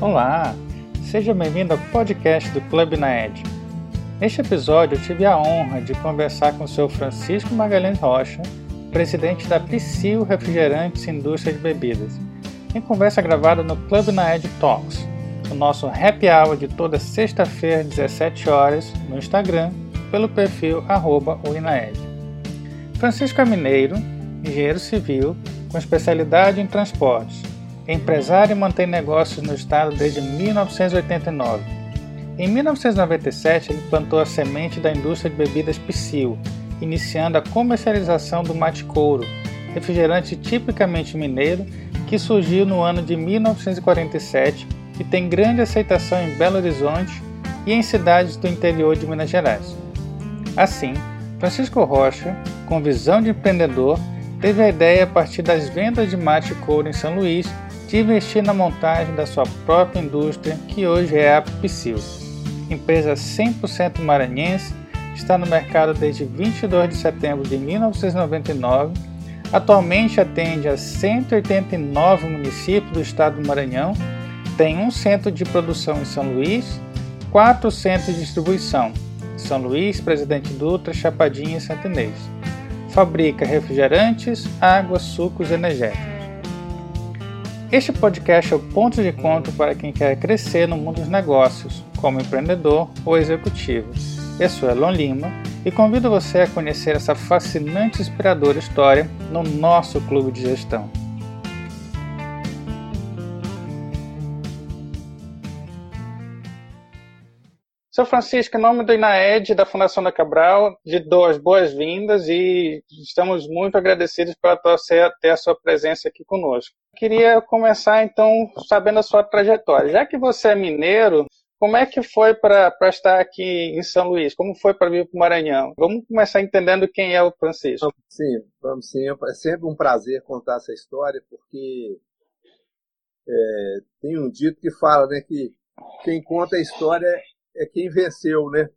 Olá, seja bem-vindo ao podcast do Clube Naed. Neste episódio eu tive a honra de conversar com o seu Francisco Magalhães Rocha, presidente da Psyll Refrigerantes e Indústria de Bebidas, em conversa gravada no Clube Naed Talks, o nosso happy hour de toda sexta-feira às 17 horas no Instagram, pelo perfil arroba Francisco é mineiro, engenheiro civil, com especialidade em transportes empresário e mantém negócios no estado desde 1989. Em 1997, ele plantou a semente da indústria de bebidas Psyll, iniciando a comercialização do mate couro, refrigerante tipicamente mineiro que surgiu no ano de 1947 e tem grande aceitação em Belo Horizonte e em cidades do interior de Minas Gerais. Assim, Francisco Rocha, com visão de empreendedor, teve a ideia a partir das vendas de mate couro em São Luís de investir na montagem da sua própria indústria, que hoje é a Psyll. Empresa 100% maranhense, está no mercado desde 22 de setembro de 1999. Atualmente atende a 189 municípios do estado do Maranhão, tem um centro de produção em São Luís, quatro centros de distribuição, São Luís, Presidente Dutra, Chapadinha e Santa Inês. Fabrica refrigerantes, águas, sucos energéticos. Este podcast é o ponto de encontro para quem quer crescer no mundo dos negócios, como empreendedor ou executivo. Eu sou Elon Lima e convido você a conhecer essa fascinante e inspiradora história no nosso clube de gestão. Seu Francisco, em nome do INAED, da Fundação da Cabral, de dou as boas-vindas e estamos muito agradecidos por ter a sua presença aqui conosco. Queria começar, então, sabendo a sua trajetória. Já que você é mineiro, como é que foi para estar aqui em São Luís? Como foi para vir para o Maranhão? Vamos começar entendendo quem é o Francisco. Sim, vamos sim. É sempre um prazer contar essa história, porque é, tem um dito que fala né, que quem conta a história é quem venceu, né?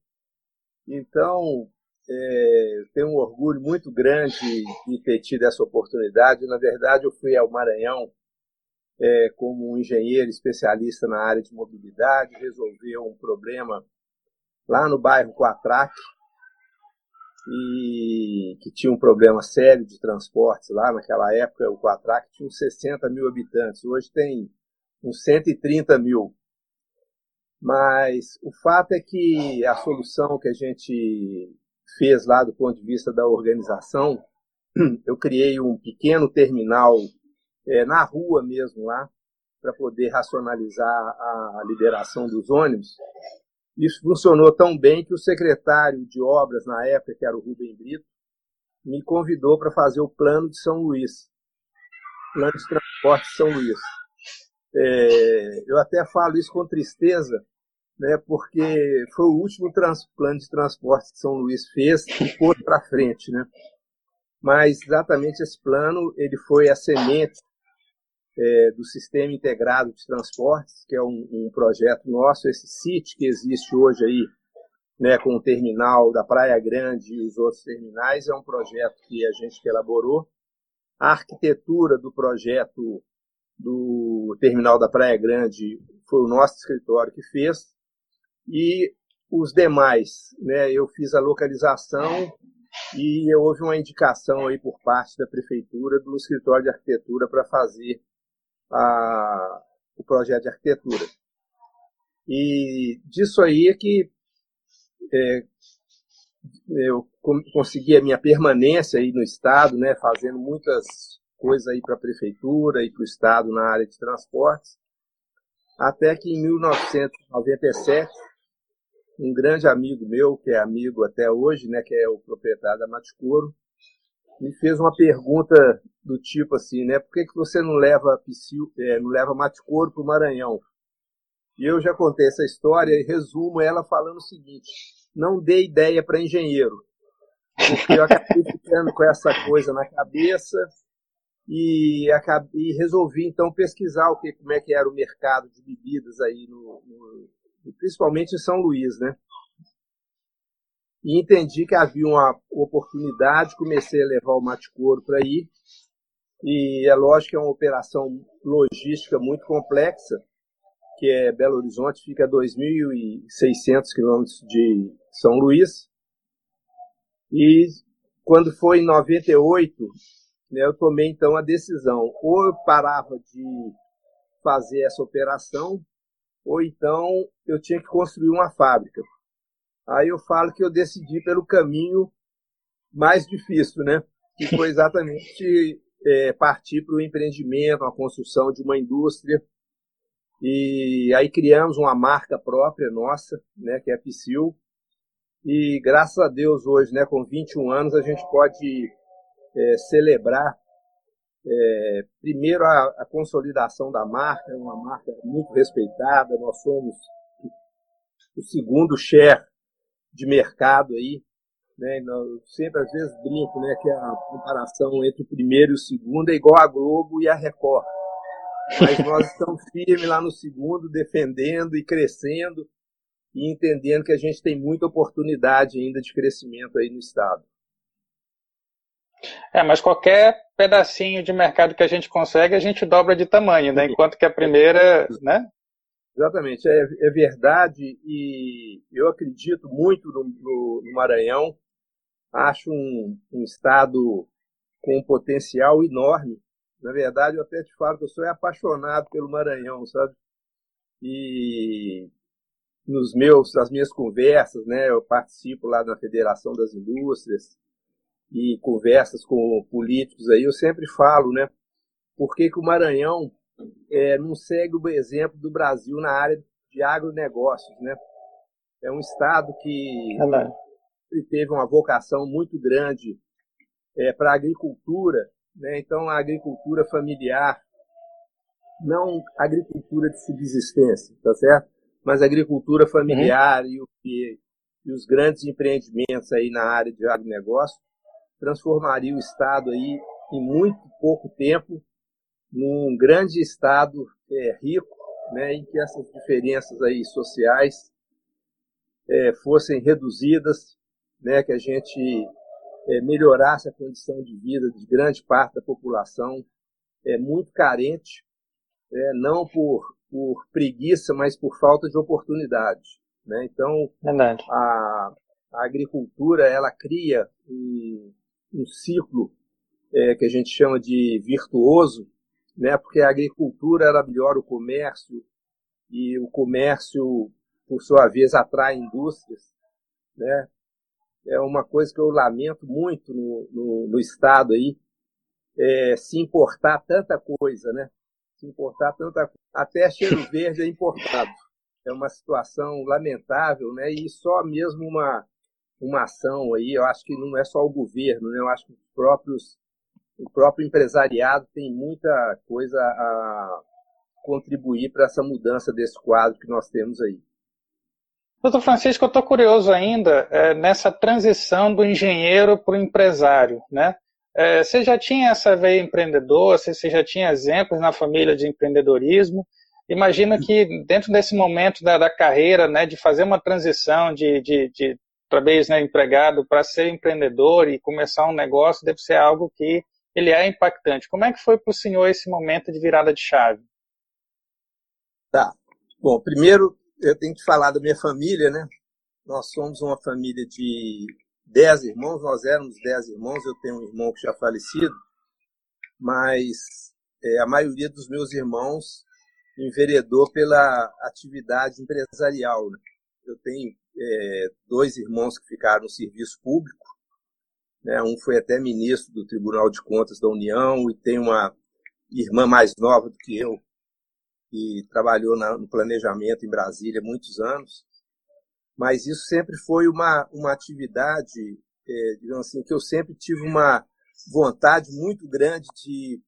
Então, é, tenho um orgulho muito grande de ter tido essa oportunidade. Na verdade, eu fui ao Maranhão é, como um engenheiro especialista na área de mobilidade, resolveu um problema lá no bairro Quatraque, e que tinha um problema sério de transportes lá naquela época. O Quatraque tinha uns 60 mil habitantes, hoje tem uns 130 mil. Mas o fato é que a solução que a gente fez lá do ponto de vista da organização, eu criei um pequeno terminal é, na rua mesmo lá, para poder racionalizar a liberação dos ônibus. Isso funcionou tão bem que o secretário de obras na época, que era o Rubem Brito, me convidou para fazer o plano de São Luís, plano de transporte de São Luís. É, eu até falo isso com tristeza, né, porque foi o último plano de transporte que São Luís fez e foi para frente. Né? Mas exatamente esse plano ele foi a semente é, do Sistema Integrado de Transportes, que é um, um projeto nosso, esse CIT que existe hoje aí, né, com o terminal da Praia Grande e os outros terminais, é um projeto que a gente elaborou. A arquitetura do projeto do terminal da Praia Grande foi o nosso escritório que fez e os demais, né, eu fiz a localização e houve uma indicação aí por parte da prefeitura do escritório de arquitetura para fazer a, o projeto de arquitetura. E disso aí é que é, eu consegui a minha permanência aí no estado, né, fazendo muitas coisas aí para a prefeitura e para o estado na área de transportes, até que em 1997 um grande amigo meu, que é amigo até hoje, né, que é o proprietário da Maticoro, me fez uma pergunta do tipo assim, né, por que, que você não leva Psyu, é, não leva Maticoro para o Maranhão? E eu já contei essa história e resumo ela falando o seguinte, não dê ideia para engenheiro, porque eu acabei ficando com essa coisa na cabeça e, acabei, e resolvi então pesquisar o que, como é que era o mercado de bebidas aí no, no principalmente em São Luís, né? E entendi que havia uma oportunidade, comecei a levar o mate couro para aí. E é lógico que é uma operação logística muito complexa, que é Belo Horizonte, fica a 2.600 quilômetros de São Luís. E quando foi em 98, né, eu tomei então a decisão, ou eu parava de fazer essa operação, ou então eu tinha que construir uma fábrica. Aí eu falo que eu decidi pelo caminho mais difícil, né? Que foi exatamente é, partir para o empreendimento, a construção de uma indústria. E aí criamos uma marca própria nossa, né, que é a Psyll. E graças a Deus hoje, né, com 21 anos, a gente pode é, celebrar é, primeiro a, a, consolidação da marca, é uma marca muito respeitada, nós somos o segundo share de mercado aí, né? Eu sempre às vezes brinco, né, que a comparação entre o primeiro e o segundo é igual a Globo e a Record. Mas nós estamos firmes lá no segundo, defendendo e crescendo e entendendo que a gente tem muita oportunidade ainda de crescimento aí no estado. É, mas qualquer pedacinho de mercado que a gente consegue, a gente dobra de tamanho, né? Enquanto que a primeira, né? Exatamente, é, é verdade e eu acredito muito no, no, no Maranhão. Acho um, um, estado com um potencial enorme. Na verdade, eu até te falo que eu sou apaixonado pelo Maranhão, sabe? E nos meus, nas minhas conversas, né? Eu participo lá da Federação das Indústrias e conversas com políticos aí, eu sempre falo, né? Por que, que o Maranhão é, não segue o exemplo do Brasil na área de agronegócios, né? É um estado que teve uma vocação muito grande é, para a agricultura, né? Então a agricultura familiar, não agricultura de subsistência, tá certo? Mas agricultura familiar uhum. e, e os grandes empreendimentos aí na área de agronegócio transformaria o Estado aí em muito pouco tempo num grande Estado é, rico, né, em que essas diferenças aí sociais é, fossem reduzidas, né, que a gente é, melhorasse a condição de vida de grande parte da população é muito carente, é, não por, por preguiça, mas por falta de oportunidade. Né? Então, a, a agricultura ela cria um, um ciclo é, que a gente chama de virtuoso, né? porque a agricultura ela melhora o comércio e o comércio, por sua vez, atrai indústrias. Né? É uma coisa que eu lamento muito no, no, no Estado aí, é, se importar tanta coisa, né? Se importar tanta até cheiro verde é importado. É uma situação lamentável, né? E só mesmo uma uma ação aí, eu acho que não é só o governo, né? eu acho que os próprios, o próprio empresariado tem muita coisa a contribuir para essa mudança desse quadro que nós temos aí. Doutor Francisco, eu estou curioso ainda é, nessa transição do engenheiro para o empresário, né? É, você já tinha essa veia empreendedora, você já tinha exemplos na família de empreendedorismo. Imagina que dentro desse momento da, da carreira, né, de fazer uma transição de, de, de talvez né, empregado para ser empreendedor e começar um negócio deve ser algo que ele é impactante. Como é que foi para o senhor esse momento de virada de chave? Tá. Bom, primeiro eu tenho que falar da minha família, né? Nós somos uma família de dez irmãos, nós éramos dez irmãos, eu tenho um irmão que já falecido, mas é, a maioria dos meus irmãos enveredou pela atividade empresarial. Né? Eu tenho é, dois irmãos que ficaram no serviço público. Né? Um foi até ministro do Tribunal de Contas da União e tem uma irmã mais nova do que eu, que trabalhou na, no planejamento em Brasília muitos anos. Mas isso sempre foi uma, uma atividade, é, digamos assim, que eu sempre tive uma vontade muito grande de,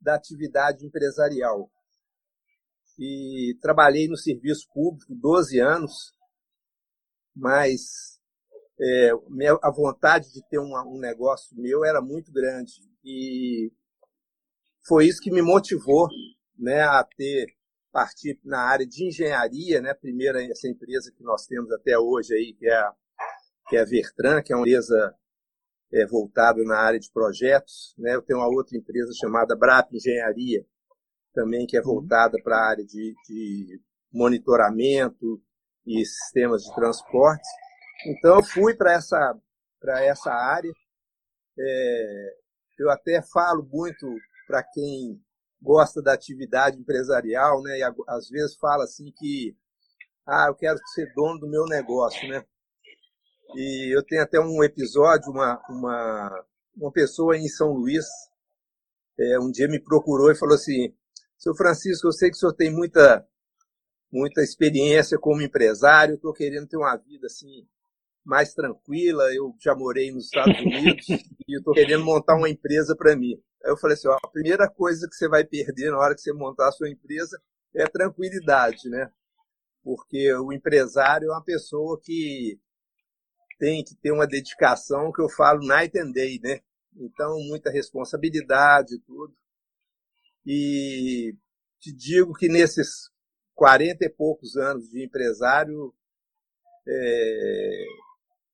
da atividade empresarial. E trabalhei no serviço público 12 anos, mas é, a vontade de ter uma, um negócio meu era muito grande e foi isso que me motivou né, a ter partir na área de engenharia, né, primeira essa empresa que nós temos até hoje aí que é a, que é a Vertran, que é uma empresa é, voltada na área de projetos, né, eu tenho uma outra empresa chamada Brap Engenharia também que é uhum. voltada para a área de, de monitoramento e sistemas de transporte. Então, eu fui para essa, essa área. É, eu até falo muito para quem gosta da atividade empresarial, né? E às vezes fala assim que ah, eu quero ser dono do meu negócio, né? E eu tenho até um episódio, uma, uma, uma pessoa em São Luís, é, um dia me procurou e falou assim, seu Francisco, eu sei que o senhor tem muita, muita experiência como empresário, estou querendo ter uma vida assim mais tranquila, eu já morei nos Estados Unidos e estou querendo montar uma empresa para mim. Aí eu falei assim, ó, a primeira coisa que você vai perder na hora que você montar a sua empresa é a tranquilidade, né? Porque o empresário é uma pessoa que tem que ter uma dedicação que eu falo night and day, né? Então, muita responsabilidade e tudo. E te digo que nesses 40 e poucos anos de empresário, é,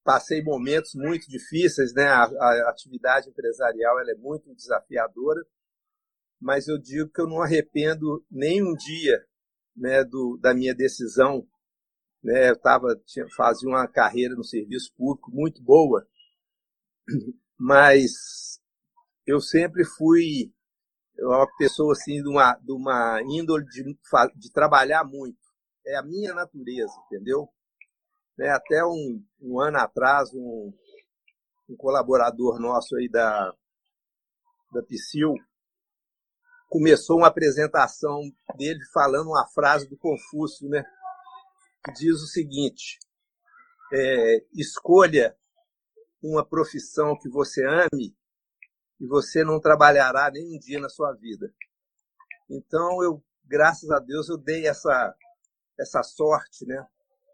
passei momentos muito difíceis, né? A, a, atividade empresarial ela é muito desafiadora, mas eu digo que eu não arrependo nem um dia, né, do, da minha decisão. Né? Eu tava, tinha, fazia uma carreira no serviço público muito boa, mas eu sempre fui uma pessoa assim de uma, de uma índole de, de trabalhar muito. É a minha natureza, entendeu? Né, até um, um, ano atrás, um, um, colaborador nosso aí da, da PSIL começou uma apresentação dele falando uma frase do Confúcio, né? Que diz o seguinte: é, escolha uma profissão que você ame e você não trabalhará nem um dia na sua vida. Então eu, graças a Deus, eu dei essa essa sorte, né?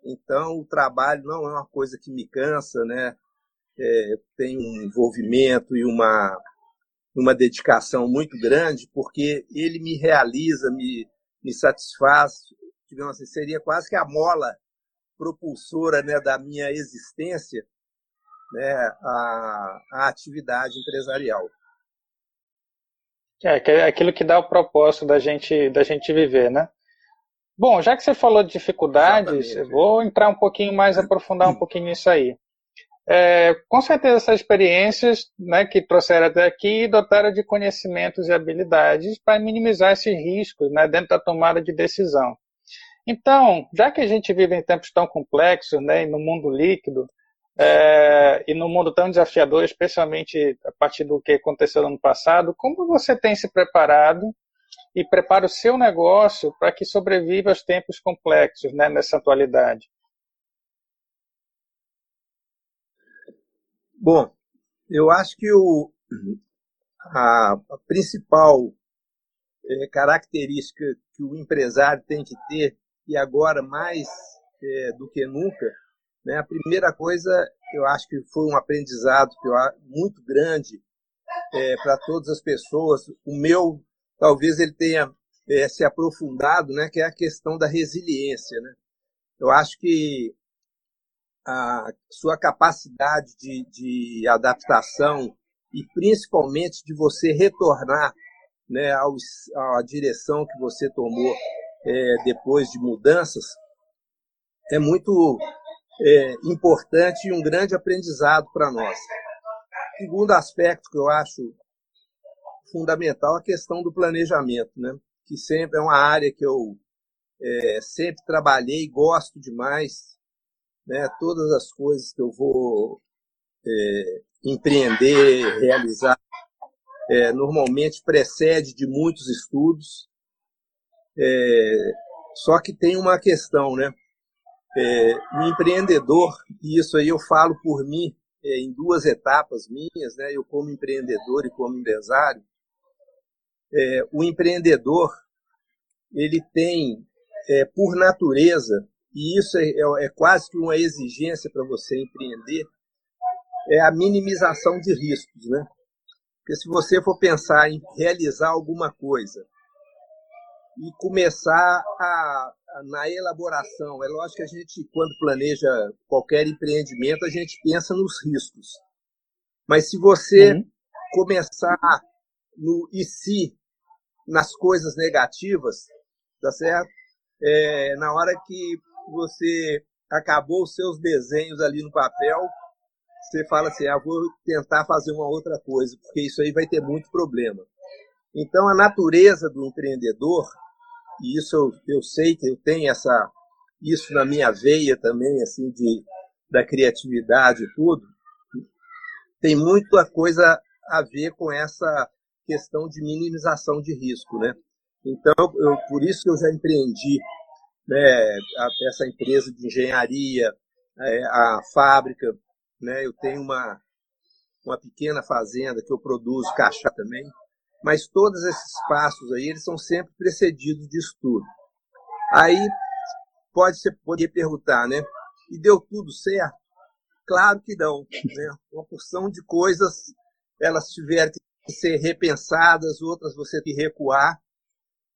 Então, o trabalho não é uma coisa que me cansa, né? É, tem um envolvimento e uma, uma dedicação muito grande, porque ele me realiza, me, me satisfaz, digamos assim, seria quase que a mola propulsora né, da minha existência, né, a, a atividade empresarial. É, é aquilo que dá o propósito da gente, da gente viver, né? Bom, já que você falou de dificuldades, vou entrar um pouquinho mais, aprofundar um pouquinho nisso aí. É, com certeza essas experiências né, que trouxeram até aqui dotaram de conhecimentos e habilidades para minimizar esses riscos né, dentro da tomada de decisão. Então, já que a gente vive em tempos tão complexos, né, no mundo líquido, é, e no mundo tão desafiador, especialmente a partir do que aconteceu no ano passado, como você tem se preparado e prepara o seu negócio para que sobreviva aos tempos complexos né, nessa atualidade? Bom, eu acho que o, a, a principal é, característica que o empresário tem que ter, e agora mais é, do que nunca, né, a primeira coisa, eu acho que foi um aprendizado que eu, muito grande é, para todas as pessoas. O meu talvez ele tenha é, se aprofundado, né, que é a questão da resiliência. Né? Eu acho que a sua capacidade de, de adaptação e principalmente de você retornar né, ao, à direção que você tomou é, depois de mudanças é muito é, importante e um grande aprendizado para nós. Segundo aspecto que eu acho fundamental a questão do planejamento, né? que sempre é uma área que eu é, sempre trabalhei, gosto demais. Né? Todas as coisas que eu vou é, empreender, realizar, é, normalmente precede de muitos estudos. É, só que tem uma questão, né? É, o empreendedor, e isso aí eu falo por mim, é, em duas etapas minhas, né? Eu como empreendedor e como empresário, é, o empreendedor ele tem, é, por natureza, e isso é, é, é quase que uma exigência para você empreender, é a minimização de riscos, né? Porque se você for pensar em realizar alguma coisa e começar a, a, na elaboração, é lógico que a gente, quando planeja qualquer empreendimento, a gente pensa nos riscos. Mas se você uhum. começar no e se nas coisas negativas, tá certo? é, na hora que você acabou os seus desenhos ali no papel, você fala assim, ah, vou tentar fazer uma outra coisa, porque isso aí vai ter muito problema. Então, a natureza do empreendedor, e isso eu, eu sei que eu tenho essa, isso na minha veia também, assim, de, da criatividade e tudo, tem muita coisa a ver com essa questão de minimização de risco, né? Então, eu, por isso que eu já empreendi né, a, essa empresa de engenharia, é, a fábrica, né? Eu tenho uma uma pequena fazenda que eu produzo cachá também, mas todos esses passos aí eles são sempre precedidos de estudo. Aí pode ser poder perguntar, né? E deu tudo certo? Claro que não. Né? Uma porção de coisas elas tiveram que ser repensadas, outras você tem que recuar.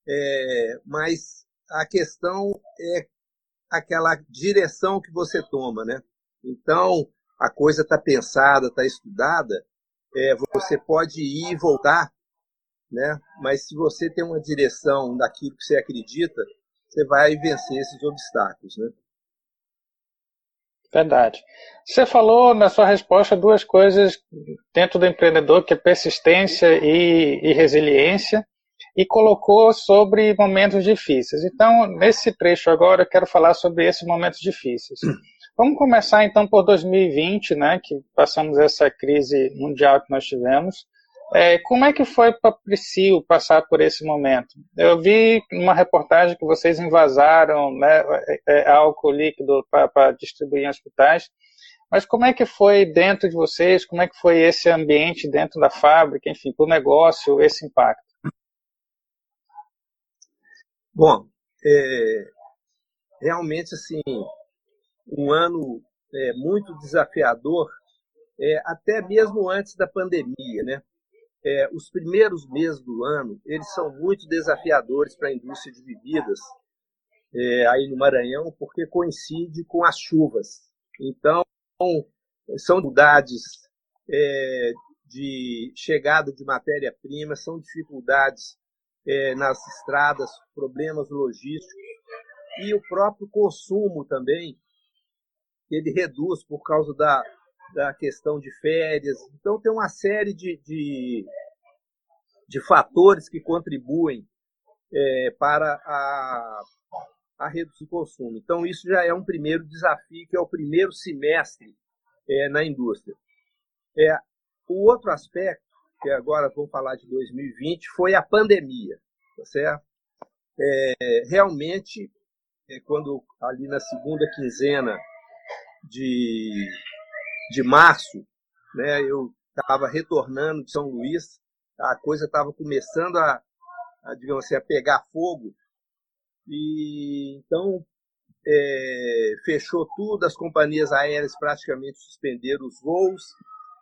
É, mas a questão é aquela direção que você toma, né? Então, a coisa está pensada, está estudada, é, você pode ir e voltar, né? Mas se você tem uma direção daquilo que você acredita, você vai vencer esses obstáculos, né? Verdade. Você falou na sua resposta duas coisas dentro do empreendedor, que é persistência e, e resiliência, e colocou sobre momentos difíceis. Então, nesse trecho agora, eu quero falar sobre esses momentos difíceis. Vamos começar então por 2020, né, que passamos essa crise mundial que nós tivemos. É, como é que foi para Priscil passar por esse momento? Eu vi numa reportagem que vocês invasaram né, é, é, álcool líquido para distribuir em hospitais, mas como é que foi dentro de vocês? Como é que foi esse ambiente dentro da fábrica, enfim, para o negócio, esse impacto? Bom, é, realmente assim, um ano é, muito desafiador, é, até mesmo antes da pandemia, né? É, os primeiros meses do ano eles são muito desafiadores para a indústria de bebidas é, aí no Maranhão, porque coincide com as chuvas. Então, são dificuldades é, de chegada de matéria-prima, são dificuldades é, nas estradas, problemas logísticos e o próprio consumo também ele reduz por causa da, da questão de férias. Então, tem uma série de, de, de fatores que contribuem é, para a, a redução do consumo. Então, isso já é um primeiro desafio, que é o primeiro semestre é, na indústria. É, o outro aspecto, que agora vamos falar de 2020, foi a pandemia, tá certo? É, realmente, é, quando ali na segunda quinzena de de março, né, eu estava retornando de São Luís, a coisa estava começando a, a, digamos assim, a pegar fogo, e então é, fechou tudo, as companhias aéreas praticamente suspenderam os voos,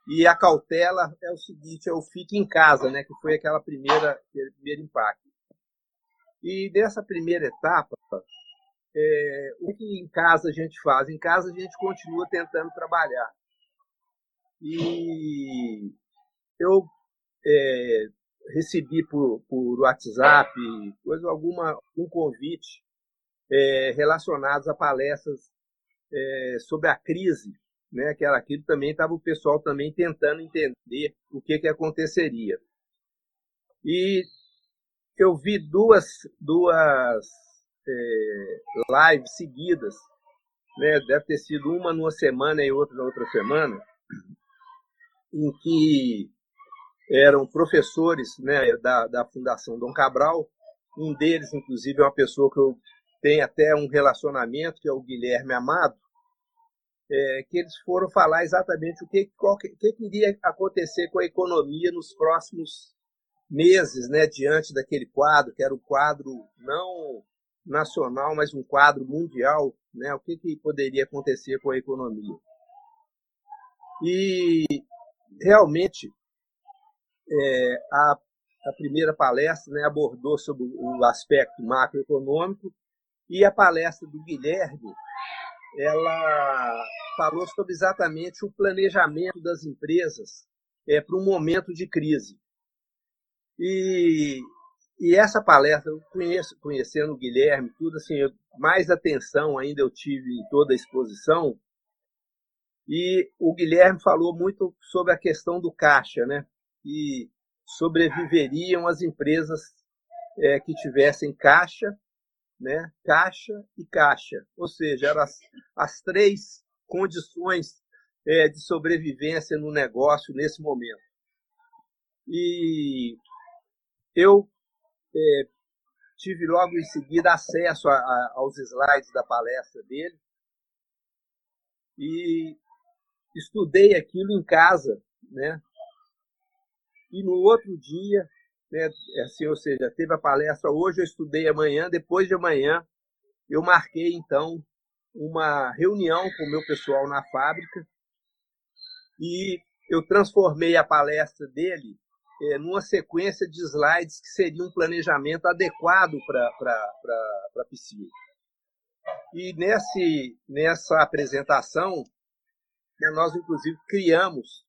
e a cautela é o seguinte, é o fique em casa, né, que foi aquela primeira, aquele primeiro impacto. E dessa primeira etapa, é, o que em casa a gente faz? Em casa a gente continua tentando trabalhar. E eu é, recebi por, por WhatsApp, coisa alguma, um convite é, relacionados a palestras é, sobre a crise, né? Que era aquilo também estava o pessoal também tentando entender o que que aconteceria. E eu vi duas duas é, lives seguidas, né? Deve ter sido uma numa semana e outra na outra semana, em que eram professores né, da, da Fundação Dom Cabral. Um deles, inclusive, é uma pessoa que eu tenho até um relacionamento, que é o Guilherme Amado, é, que eles foram falar exatamente o que, que, que iria acontecer com a economia nos próximos meses, né, diante daquele quadro, que era um quadro não nacional, mas um quadro mundial, né, o que, que poderia acontecer com a economia. E realmente é, a, a, primeira palestra né, abordou sobre o aspecto macroeconômico e a palestra do Guilherme ela falou sobre exatamente o planejamento das empresas é, para um momento de crise. E e essa palestra, conheço, conhecendo o Guilherme, tudo assim, mais atenção ainda eu tive em toda a exposição. E o Guilherme falou muito sobre a questão do caixa, né? E sobreviveriam as empresas é, que tivessem caixa, né? Caixa e caixa, ou seja, eram as, as três condições é, de sobrevivência no negócio nesse momento. E eu é, tive logo em seguida acesso a, a, aos slides da palestra dele e estudei aquilo em casa, né? E no outro dia, né, assim, ou seja, teve a palestra hoje, eu estudei amanhã, depois de amanhã eu marquei então uma reunião com o meu pessoal na fábrica e eu transformei a palestra dele é, numa sequência de slides que seria um planejamento adequado para a piscina. E nesse, nessa apresentação, né, nós inclusive criamos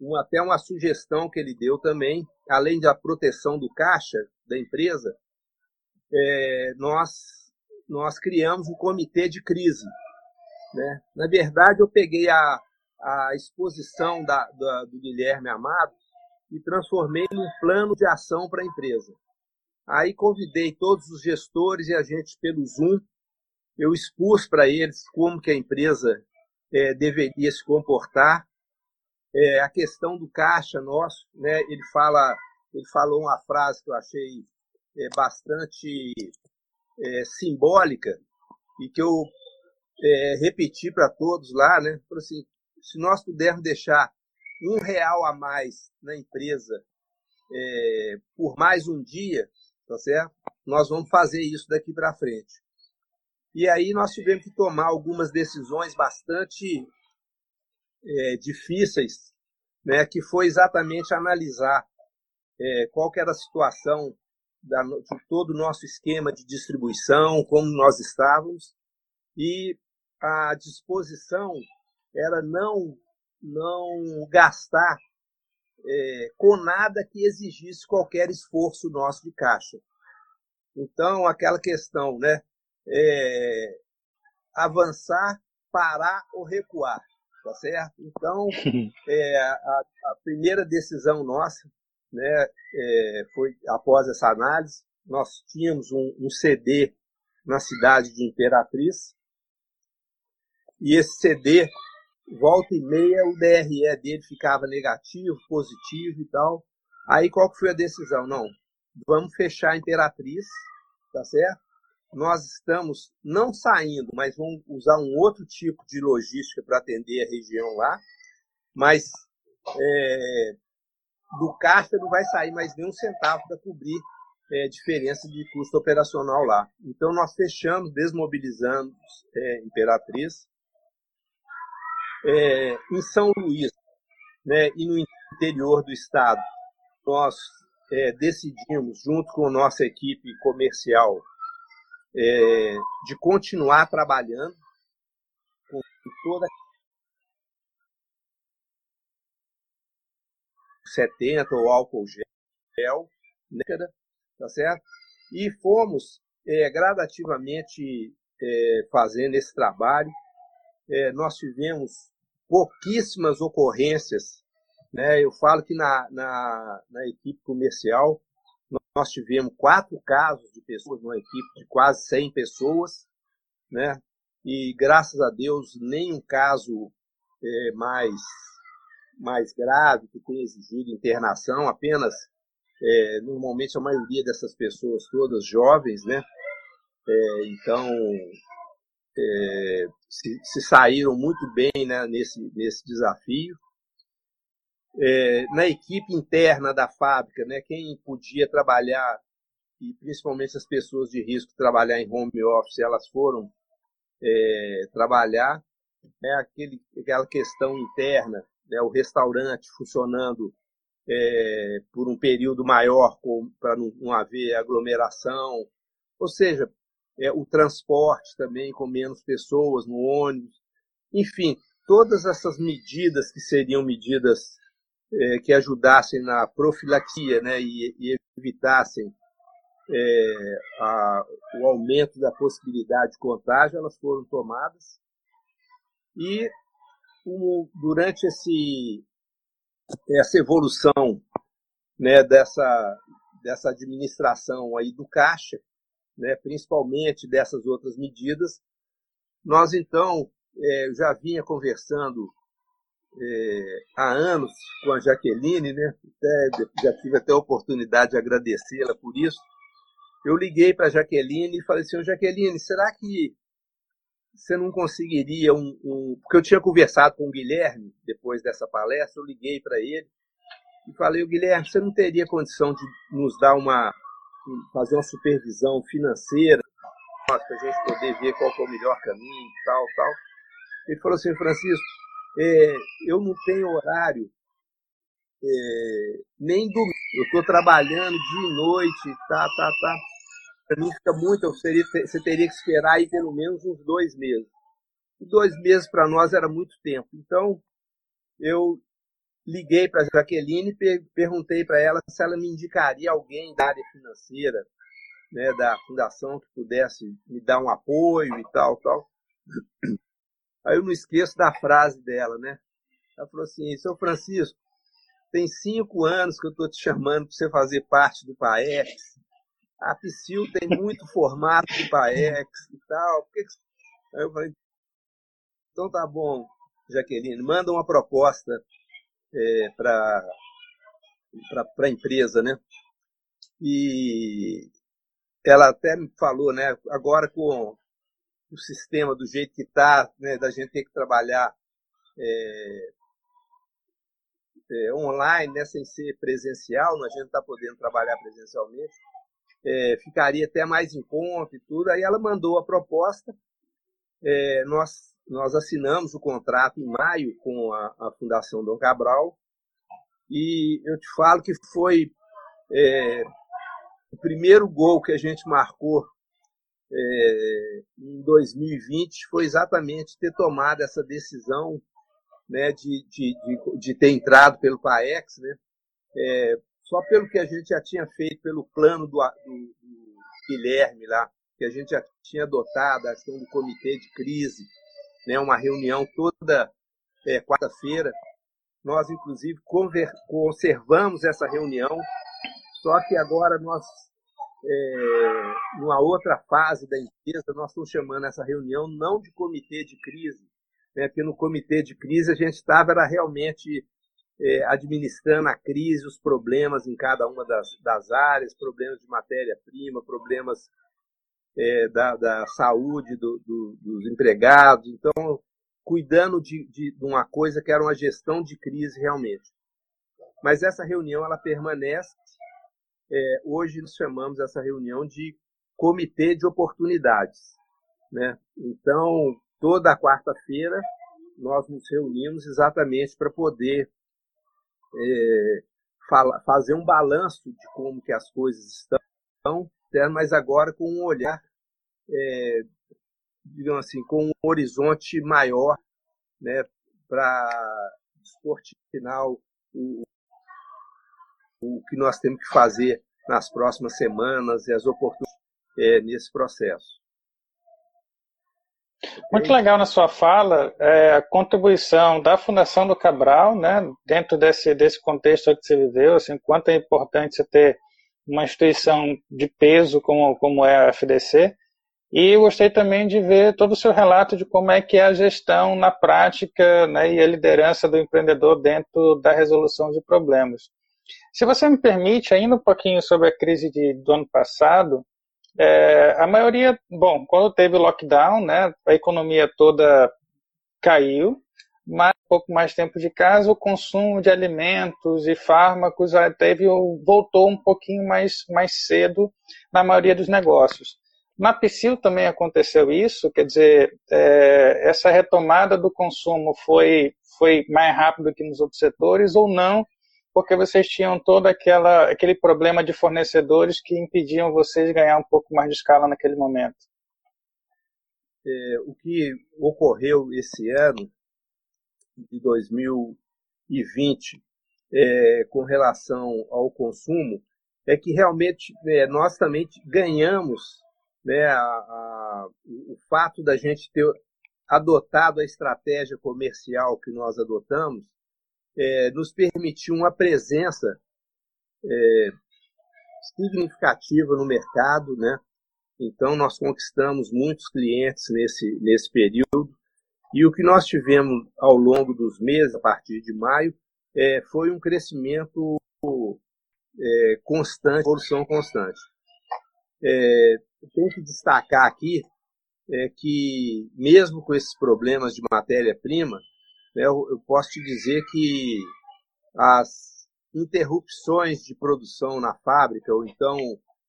um, até uma sugestão que ele deu também, além da proteção do caixa da empresa, é, nós, nós criamos um comitê de crise. Né? Na verdade, eu peguei a, a exposição da, da, do Guilherme Amado e transformei num plano de ação para a empresa. Aí convidei todos os gestores e agentes pelo Zoom. Eu expus para eles como que a empresa é, deveria se comportar. É, a questão do caixa nosso, né? Ele fala, ele falou uma frase que eu achei é, bastante é, simbólica e que eu é, repeti para todos lá, né? Assim, se nós pudermos deixar um real a mais na empresa é, por mais um dia, tá certo? Nós vamos fazer isso daqui para frente. E aí nós tivemos que tomar algumas decisões bastante é, difíceis, né? Que foi exatamente analisar é, qual era a situação da, de todo o nosso esquema de distribuição, como nós estávamos, e a disposição era não não gastar é, com nada que exigisse qualquer esforço nosso de caixa. Então, aquela questão, né? É, avançar, parar ou recuar, tá certo? Então, é, a, a, primeira decisão nossa, né, é, foi após essa análise, nós tínhamos um, um CD na cidade de Imperatriz, e esse CD volta e meia o DRE dele ficava negativo, positivo e tal. Aí qual que foi a decisão? Não, vamos fechar a Imperatriz, tá certo? Nós estamos não saindo, mas vamos usar um outro tipo de logística para atender a região lá, mas é, do caixa não vai sair mais nenhum centavo para cobrir é, diferença de custo operacional lá. Então nós fechamos, desmobilizamos é, Imperatriz, é, em São Luís né, e no interior do estado, nós é, decidimos, junto com nossa equipe comercial, é, de continuar trabalhando com toda 70 ou álcool gel, né, tá certo? E fomos é, gradativamente é, fazendo esse trabalho. É, nós tivemos pouquíssimas ocorrências. Né? Eu falo que na, na, na equipe comercial nós tivemos quatro casos de pessoas, numa equipe de quase 100 pessoas, né? e graças a Deus nenhum caso é, mais, mais grave que tenha exigido internação, apenas, é, normalmente a maioria dessas pessoas todas jovens, né? É, então, é, se, se, saíram muito bem né, nesse, nesse desafio. É, na equipe interna da fábrica, né, quem podia trabalhar, e principalmente as pessoas de risco trabalhar em home office, elas foram é, trabalhar. Né, aquele, aquela questão interna, né, o restaurante funcionando é, por um período maior para não, haver aglomeração. Ou seja, é, o transporte também com menos pessoas no ônibus, enfim, todas essas medidas que seriam medidas é, que ajudassem na profilaxia né, e, e evitassem é, a, o aumento da possibilidade de contágio, elas foram tomadas. E um, durante esse, essa evolução né, dessa, dessa administração aí do caixa, né, principalmente dessas outras medidas, nós então é, já vinha conversando é, há anos com a Jaqueline, né? Até, já tive até a oportunidade de agradecê-la por isso. Eu liguei para a Jaqueline e falei assim, Jaqueline, será que você não conseguiria um, um, Porque eu tinha conversado com o Guilherme depois dessa palestra, eu liguei para ele e falei, Guilherme, você não teria condição de nos dar uma. fazer uma supervisão financeira para a gente poder ver qual é o melhor caminho, tal, tal. Ele falou assim, Francisco, é, eu não tenho horário é, nem domingo. Eu estou trabalhando dia e noite, tá, tá, tá. Para mim fica muito, seria, você teria que esperar aí pelo menos uns dois meses. E dois meses para nós era muito tempo. Então, eu liguei para a Jaqueline e perguntei para ela se ela me indicaria alguém da área financeira, né, da fundação que pudesse me dar um apoio e tal, tal. Aí eu não esqueço da frase dela, né? Ela falou assim, seu Francisco, tem cinco anos que eu estou te chamando para você fazer parte do PAEX. A Psyu tem muito formato do PAEX e tal. Aí eu falei, então tá bom, Jaqueline, manda uma proposta é, para a empresa, né? E ela até me falou, né? Agora com o sistema do jeito que está, né, da gente ter que trabalhar é, é, online, né, sem ser presencial, a gente está podendo trabalhar presencialmente, é, ficaria até mais em conta e tudo. Aí ela mandou a proposta, é, nós, nós assinamos o contrato em maio com a, a Fundação Dom Cabral, e eu te falo que foi é, o primeiro gol que a gente marcou é, em 2020 foi exatamente ter tomado essa decisão né, de, de, de, de ter entrado pelo PAEX, né, é, só pelo que a gente já tinha feito, pelo plano do, do, do Guilherme lá, que a gente já tinha adotado, a questão do comitê de crise, né, uma reunião toda é, quarta-feira. Nós, inclusive, conservamos essa reunião, só que agora nós é, numa outra fase da empresa, nós estamos chamando essa reunião não de comitê de crise, né, porque no comitê de crise a gente estava era realmente é, administrando a crise, os problemas em cada uma das, das áreas, problemas de matéria-prima, problemas é, da, da, saúde do, do, dos empregados, então cuidando de, de, de uma coisa que era uma gestão de crise realmente. Mas essa reunião ela permanece é, hoje nós chamamos essa reunião de comitê de oportunidades. Né? Então, toda quarta-feira, nós nos reunimos exatamente para poder é, fala, fazer um balanço de como que as coisas estão, né? mas agora com um olhar, é, digamos assim, com um horizonte maior né, para descortinar o, o que nós temos que fazer nas próximas semanas e as oportunidades é, nesse processo. Muito legal na sua fala é, a contribuição da Fundação do Cabral, né, dentro desse, desse contexto que você viveu, assim, quanto é importante você ter uma instituição de peso como, como é a FDC. E gostei também de ver todo o seu relato de como é que é a gestão na prática né, e a liderança do empreendedor dentro da resolução de problemas. Se você me permite, ainda um pouquinho sobre a crise de, do ano passado, é, a maioria, bom, quando teve o lockdown, né, a economia toda caiu, mas um pouco mais tempo de casa, o consumo de alimentos e fármacos teve, voltou um pouquinho mais, mais cedo na maioria dos negócios. Na Psyll também aconteceu isso, quer dizer, é, essa retomada do consumo foi, foi mais rápido que nos outros setores ou não, porque vocês tinham todo aquela, aquele problema de fornecedores que impediam vocês de ganhar um pouco mais de escala naquele momento. É, o que ocorreu esse ano, de 2020, é, com relação ao consumo, é que realmente é, nós também ganhamos né, a, a, o fato da gente ter adotado a estratégia comercial que nós adotamos, é, nos permitiu uma presença é, significativa no mercado, né? Então nós conquistamos muitos clientes nesse nesse período e o que nós tivemos ao longo dos meses, a partir de maio, é, foi um crescimento é, constante, evolução constante. É, tenho que destacar aqui é, que, mesmo com esses problemas de matéria-prima, eu, eu posso te dizer que as interrupções de produção na fábrica, ou então,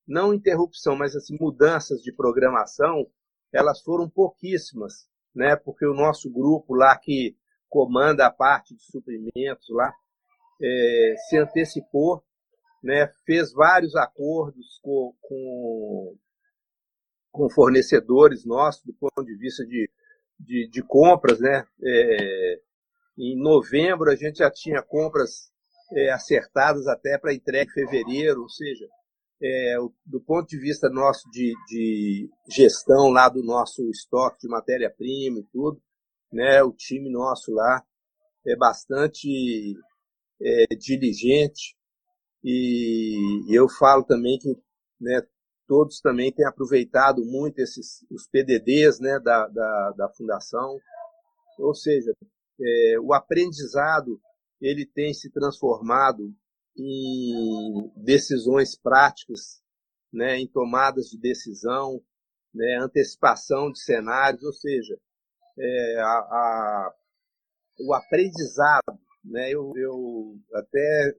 não interrupção, mas assim, mudanças de programação, elas foram pouquíssimas, né? Porque o nosso grupo lá que comanda a parte de suprimentos lá é, se antecipou, né? Fez vários acordos com, com, com fornecedores nossos do ponto de vista de, de, de compras, né? É, em novembro a gente já tinha compras é, acertadas até para entrega em fevereiro, ou seja, é, do ponto de vista nosso de, de, gestão lá do nosso estoque de matéria-prima e tudo, né, o time nosso lá é bastante é, diligente e eu falo também que né, todos também têm aproveitado muito esses os PDDs né, da, da, da fundação, ou seja, é, o aprendizado ele tem se transformado em decisões práticas, né, em tomadas de decisão, né, antecipação de cenários, ou seja, é, a, a, o aprendizado, né, eu, eu até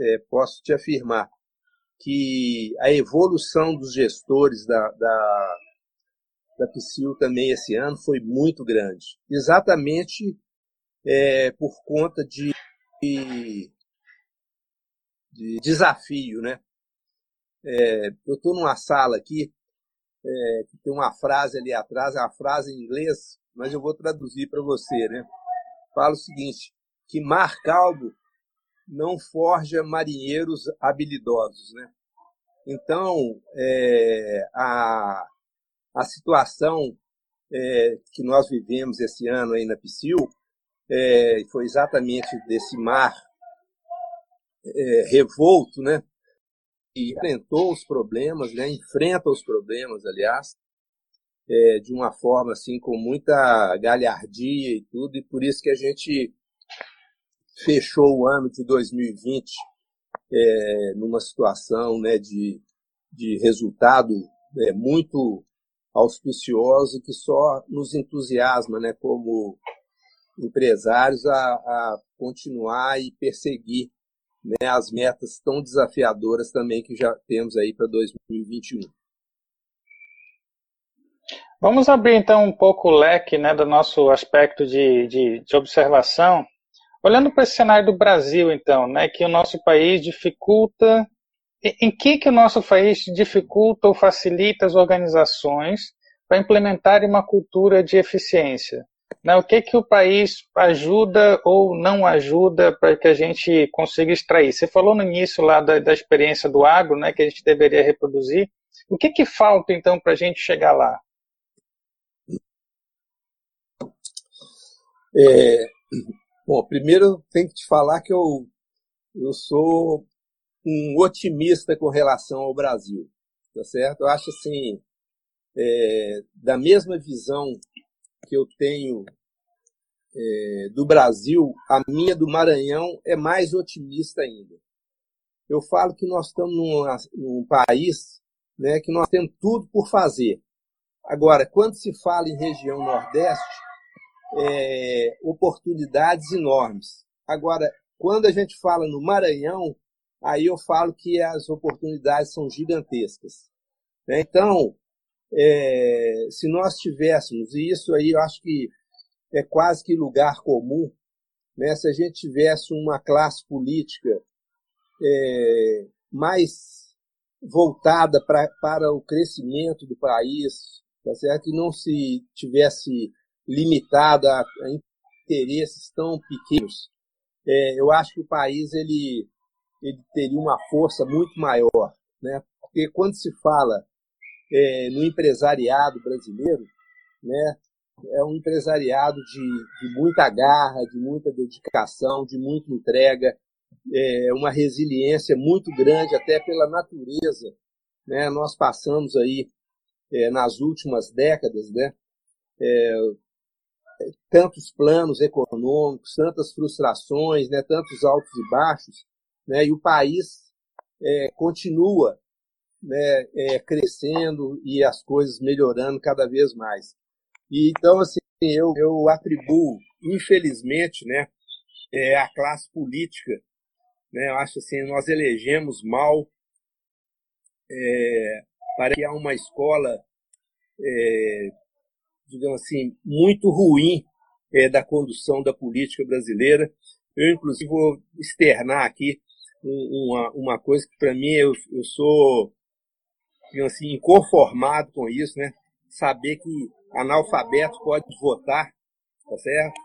é, posso te afirmar que a evolução dos gestores da, da, da PSIL também esse ano foi muito grande, exatamente é, por conta de de desafio, né? É, eu estou numa sala aqui é, que tem uma frase ali atrás, é uma frase em inglês, mas eu vou traduzir para você, né? Fala o seguinte: que mar calmo não forja marinheiros habilidosos, né? Então, é, a, a situação é, que nós vivemos esse ano aí na PSIL é, foi exatamente desse mar é, revolto, né? E enfrentou os problemas, né? Enfrenta os problemas, aliás, é, de uma forma assim com muita galhardia e tudo, e por isso que a gente fechou o ano de 2020 é, numa situação né, de, de resultado é, muito auspicioso e que só nos entusiasma né, como empresários a, a continuar e perseguir né, as metas tão desafiadoras também que já temos aí para 2021. Vamos abrir então um pouco o leque né, do nosso aspecto de, de, de observação. Olhando para esse cenário do Brasil, então, né, que o nosso país dificulta. Em que, que o nosso país dificulta ou facilita as organizações para implementarem uma cultura de eficiência? Né? O que, que o país ajuda ou não ajuda para que a gente consiga extrair? Você falou no início lá da, da experiência do agro, né, que a gente deveria reproduzir. O que, que falta, então, para a gente chegar lá? É, bom, primeiro tem que te falar que eu, eu sou um otimista com relação ao Brasil, tá certo? Eu acho assim, é, da mesma visão que eu tenho é, do Brasil, a minha do Maranhão é mais otimista ainda. Eu falo que nós estamos num, país né, que nós temos tudo por fazer. Agora, quando se fala em região Nordeste, é, oportunidades enormes. Agora, quando a gente fala no Maranhão, aí eu falo que as oportunidades são gigantescas. Então, é, se nós tivéssemos, e isso aí eu acho que é quase que lugar comum, né, se a gente tivesse uma classe política é, mais voltada pra, para o crescimento do país, tá certo? que não se tivesse limitada a, a interesses tão pequenos, é, eu acho que o país ele ele teria uma força muito maior, né? Porque quando se fala é, no empresariado brasileiro, né, é um empresariado de, de muita garra, de muita dedicação, de muita entrega, é, uma resiliência muito grande, até pela natureza. Né? Nós passamos aí, é, nas últimas décadas, né, é, tantos planos econômicos, tantas frustrações, né, tantos altos e baixos, né, e o país é, continua né, é, crescendo e as coisas melhorando cada vez mais. E, então, assim, eu, eu atribuo, infelizmente, né, é, a classe política, né, eu acho assim, nós elegemos mal é, para criar uma escola, é, digamos assim, muito ruim é, da condução da política brasileira. Eu, inclusive, vou externar aqui uma, uma coisa que, para mim, eu, eu sou, assim, inconformado com isso, né? Saber que analfabeto pode votar, tá certo?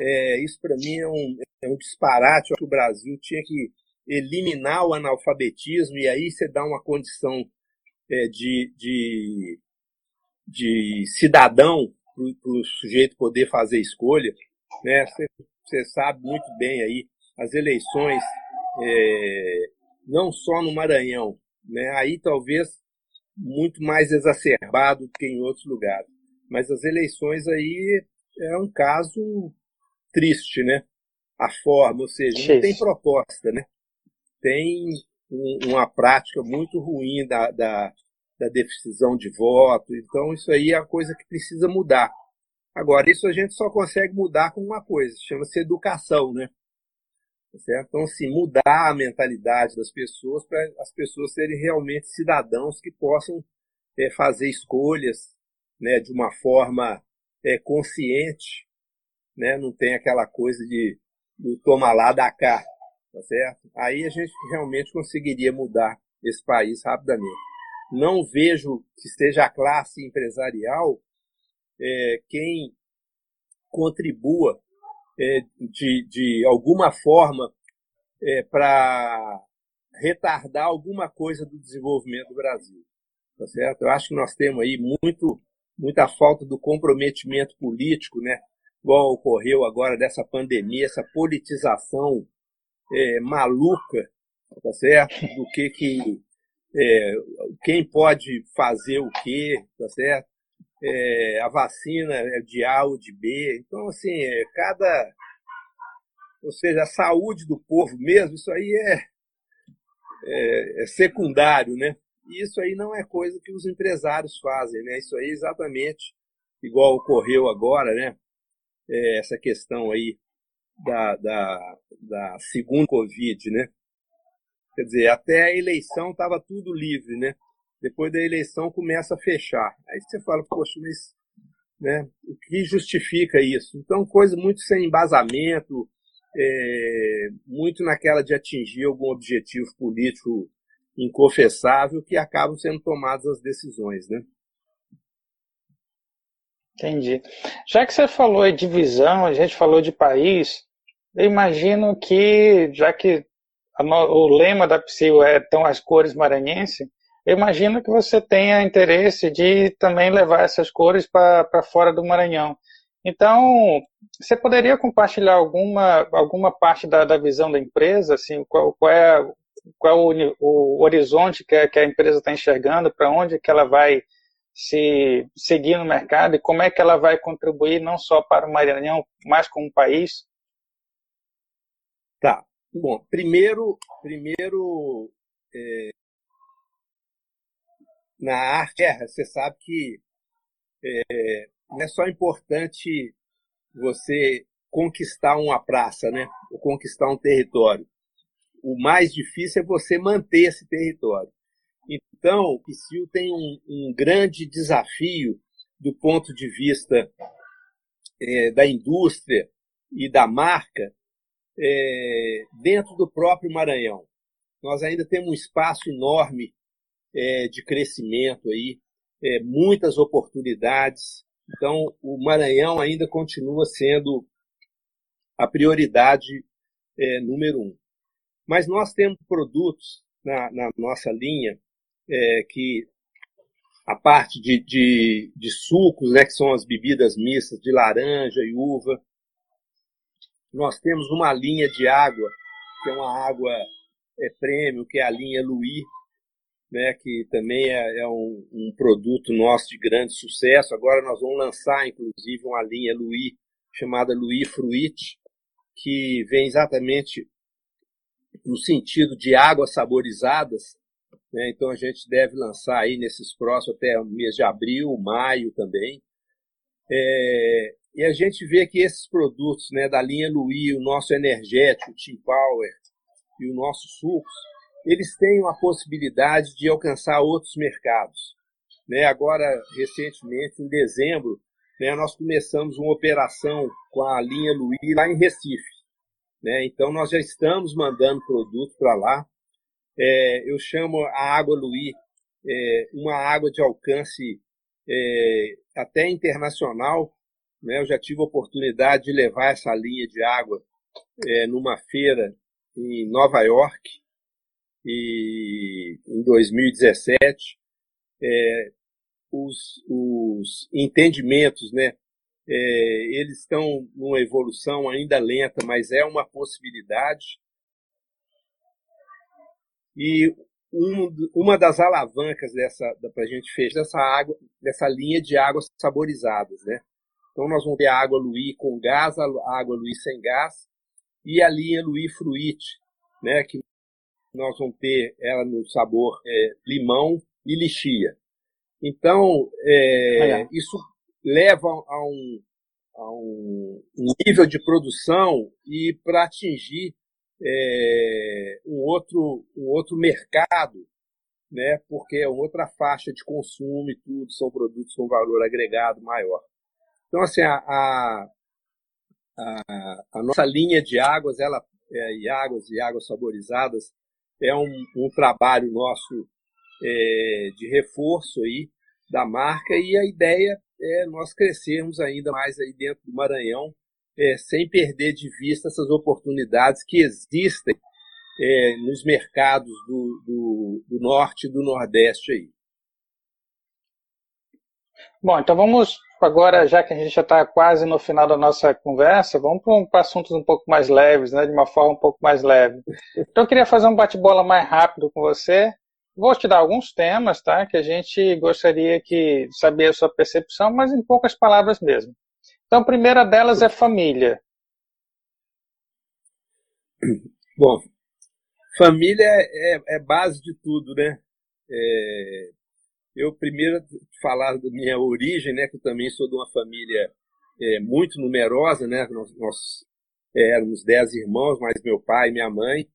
É, isso para mim é um, é um disparate. O Brasil tinha que eliminar o analfabetismo e aí você dá uma condição é, de, de, de cidadão para o sujeito poder fazer escolha. Né? Você, você sabe muito bem aí as eleições, é, não só no Maranhão, né? aí talvez muito mais exacerbado do que em outros lugares. Mas as eleições aí é um caso triste, né? A forma, ou seja, não tem proposta, né? Tem um, uma prática muito ruim da, da, da decisão de voto. Então, isso aí é a coisa que precisa mudar. Agora, isso a gente só consegue mudar com uma coisa, chama-se educação, né? Tá certo? Então, assim, mudar a mentalidade das pessoas para as pessoas serem realmente cidadãos que possam é, fazer escolhas né, de uma forma é, consciente, né, não tem aquela coisa de, de tomar lá, da cá, tá certo? Aí a gente realmente conseguiria mudar esse país rapidamente. Não vejo que seja a classe empresarial é, quem contribua é, de, de alguma forma é, para retardar alguma coisa do desenvolvimento do Brasil. Tá certo? Eu acho que nós temos aí muito muita falta do comprometimento político, né? Igual ocorreu agora dessa pandemia, essa politização é, maluca, tá certo? Do que que é, quem pode fazer o quê, tá certo? É, a vacina é de A ou de B. Então, assim, é, cada. Ou seja, a saúde do povo mesmo, isso aí é, é, é secundário, né? E isso aí não é coisa que os empresários fazem, né? Isso aí é exatamente igual ocorreu agora, né? É essa questão aí da, da, da segunda Covid, né? Quer dizer, até a eleição estava tudo livre, né? Depois da eleição começa a fechar. Aí você fala, poxa, mas né, o que justifica isso? Então, coisa muito sem embasamento, é, muito naquela de atingir algum objetivo político inconfessável que acabam sendo tomadas as decisões, né? Entendi. Já que você falou de divisão, a gente falou de país, eu imagino que, já que o lema da PSIL é tão as cores maranhense, eu imagino que você tenha interesse de também levar essas cores para fora do Maranhão. Então, você poderia compartilhar alguma, alguma parte da, da visão da empresa, assim, qual, qual é qual é o, o horizonte que que a empresa está enxergando, para onde que ela vai se seguir no mercado e como é que ela vai contribuir não só para o Maranhão, mas como país? Tá. Bom, primeiro, primeiro é, na arte, você sabe que é, não é só importante você conquistar uma praça, né? Ou conquistar um território o mais difícil é você manter esse território. Então, o Psyu tem um, um, grande desafio do ponto de vista é, da indústria e da marca é, dentro do próprio Maranhão. Nós ainda temos um espaço enorme é, de crescimento aí, é, muitas oportunidades. Então, o Maranhão ainda continua sendo a prioridade é, número um. Mas nós temos produtos na, na nossa linha é, que a parte de, de, de, sucos, né, que são as bebidas mistas de laranja e uva. Nós temos uma linha de água, que é uma água é, premium, que é a linha Louis, né, que também é, é um, um, produto nosso de grande sucesso. Agora nós vamos lançar, inclusive, uma linha Louis chamada Louis Fruit, que vem exatamente no sentido de águas saborizadas. Né? Então a gente deve lançar aí nesses próximos até o mês de abril, maio também. É, e a gente vê que esses produtos né, da linha Louis, o nosso energético, o Team Power e o nosso sucos, eles têm a possibilidade de alcançar outros mercados. Né? Agora, recentemente, em dezembro, né, nós começamos uma operação com a linha Louis lá em Recife. Né? Então, nós já estamos mandando produto para lá. É, eu chamo a água Louis é, uma água de alcance é, até internacional. Né? Eu já tive a oportunidade de levar essa linha de água é, numa feira em Nova York e em 2017. É, os, os entendimentos, né, é, eles estão numa evolução ainda lenta, mas é uma possibilidade. E um, uma das alavancas dessa para a gente fechar essa água, dessa linha de águas saborizadas, né? Então nós vamos ter a água Louis com gás, a água Louis sem gás e a linha Louis Fruit, né? Que nós vamos ter ela no sabor é, limão e lixia. Então é, isso leva a um, a um nível de produção e para atingir é, um, outro, um outro mercado, né, porque é outra faixa de consumo e tudo, são produtos com valor agregado maior. Então, assim, a, a, a, a nossa linha de águas, ela, é, e águas e águas saborizadas, é um, um trabalho nosso é, de reforço aí da marca e a ideia é nós crescermos ainda mais aí dentro do Maranhão, é, sem perder de vista essas oportunidades que existem é, nos mercados do, do, do, norte e do nordeste aí. Bom, então vamos agora, já que a gente já está quase no final da nossa conversa, vamos para assuntos um pouco mais leves, né, de uma forma um pouco mais leve. Então eu queria fazer um bate-bola mais rápido com você. Vou te dar alguns temas, tá? Que a gente gostaria que saber a sua percepção, mas em poucas palavras mesmo. Então, a primeira delas é família. Bom, família é, é base de tudo, né? É, eu primeiro falar da minha origem, né? Que eu também sou de uma família é, muito numerosa, né? Nós, nós éramos dez irmãos, mais meu pai e minha mãe.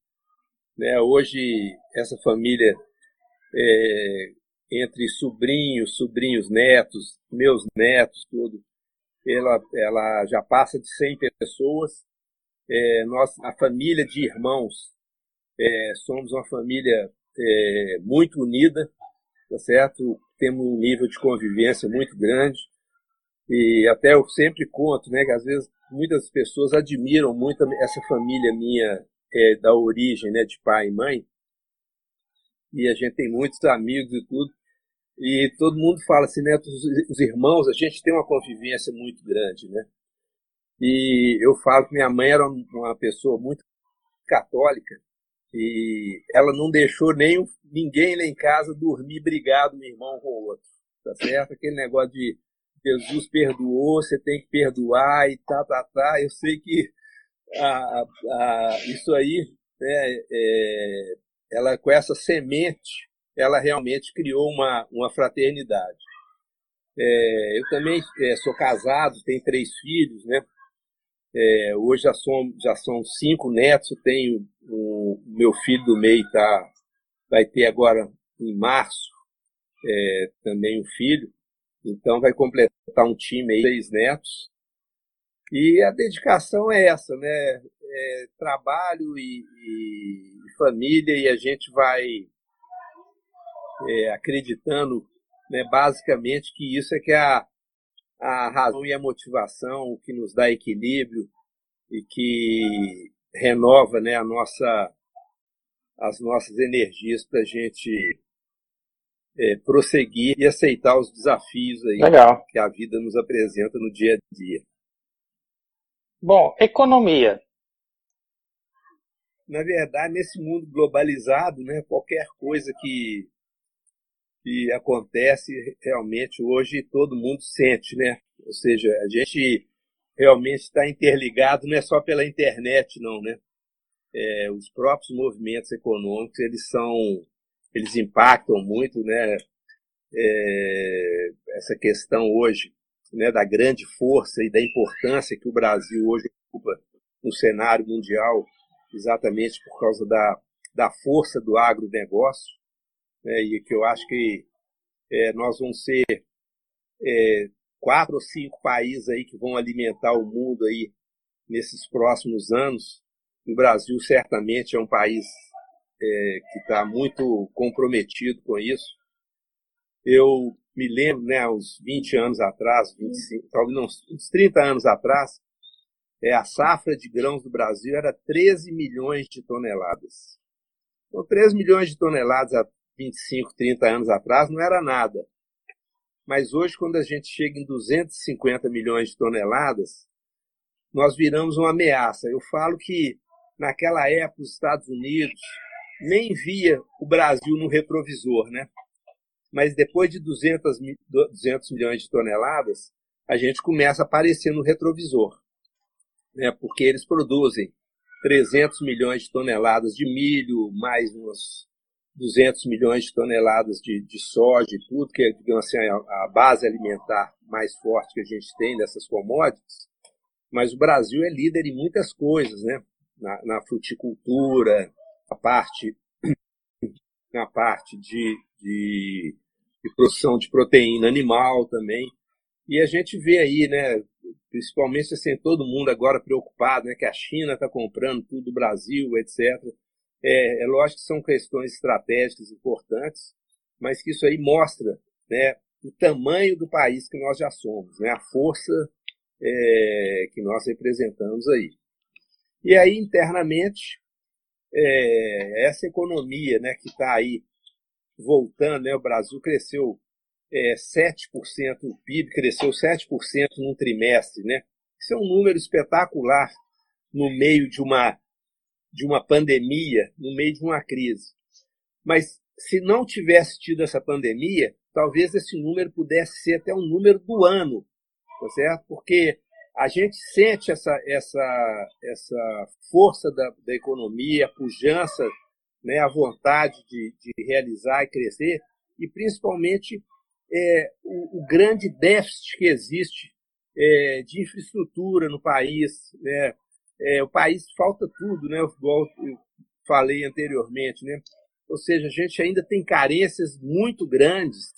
Né? Hoje essa família é, entre sobrinhos, sobrinhos netos, meus netos, tudo, ela, ela já passa de 100 pessoas. É, nós, a família de irmãos, é, somos uma família é, muito unida, tá certo? Temos um nível de convivência muito grande. E até eu sempre conto, né, que às vezes muitas pessoas admiram muito essa família minha é, da origem, né, de pai e mãe, e a gente tem muitos amigos e tudo. E todo mundo fala assim, né? Os irmãos, a gente tem uma convivência muito grande, né? E eu falo que minha mãe era uma pessoa muito católica e ela não deixou nem ninguém lá em casa dormir brigado um irmão com o outro, tá certo? Aquele negócio de Jesus perdoou, você tem que perdoar e tá, tá, tá. Eu sei que a, a, isso aí né, é, ela com essa semente, ela realmente criou uma, uma fraternidade. É, eu também é, sou casado, tenho três filhos, né? É, hoje já são, já são cinco netos, tenho o meu filho do meio tá, vai ter agora em março é, também um filho, então vai completar um time aí, seis netos. E a dedicação é essa, né? É, trabalho e, e, família e a gente vai é, acreditando, né, basicamente, que isso é que é a, a razão e a motivação que nos dá equilíbrio e que renova né, a nossa as nossas energias para a gente é, prosseguir e aceitar os desafios aí Legal. que a vida nos apresenta no dia a dia. Bom, economia. Na verdade, nesse mundo globalizado, né, qualquer coisa que, que acontece realmente hoje todo mundo sente, né? Ou seja, a gente realmente está interligado não é só pela internet, não, né? É, os próprios movimentos econômicos eles são eles impactam muito, né? É, essa questão hoje, né, da grande força e da importância que o Brasil hoje ocupa no cenário mundial, exatamente por causa da, da força do agronegócio, né, e que eu acho que é, nós vamos ser é, quatro ou cinco países aí que vão alimentar o mundo aí nesses próximos anos. O Brasil certamente é um país é, que está muito comprometido com isso. Eu me lembro, né, uns 20 anos atrás, 25, talvez não, uns 30 anos atrás, é, a safra de grãos do Brasil era 13 milhões de toneladas. Então, 13 milhões de toneladas há 25, 30 anos atrás não era nada. Mas hoje, quando a gente chega em 250 milhões de toneladas, nós viramos uma ameaça. Eu falo que naquela época os Estados Unidos nem via o Brasil no retrovisor, né? Mas depois de 200, 200 milhões de toneladas, a gente começa a aparecer no retrovisor, né? Porque eles produzem 300 milhões de toneladas de milho, mais uns 200 milhões de toneladas de, de soja e tudo, que é digamos assim, a, a base alimentar mais forte que a gente tem dessas commodities. Mas o Brasil é líder em muitas coisas, né? Na, na fruticultura, a parte, na parte de, de, de produção de proteína animal também. E a gente vê aí, né, principalmente assim, todo mundo agora preocupado, né, que a China está comprando tudo do Brasil, etc. É, é lógico que são questões estratégicas importantes, mas que isso aí mostra né, o tamanho do país que nós já somos, né, a força é, que nós representamos aí. E aí, internamente, é, essa economia né, que está aí voltando, né, o Brasil cresceu é, 7%, o PIB cresceu 7% num trimestre. Né? Isso é um número espetacular no meio de uma, de uma pandemia, no meio de uma crise. Mas se não tivesse tido essa pandemia, talvez esse número pudesse ser até um número do ano, tá certo? Porque a gente sente essa, essa, essa força da, da economia, a pujança, né, a vontade de, de realizar e crescer, e principalmente é, o, o, grande déficit que existe é, de infraestrutura no país. Né? É, o país falta tudo, né? igual eu falei anteriormente. Né? Ou seja, a gente ainda tem carências muito grandes.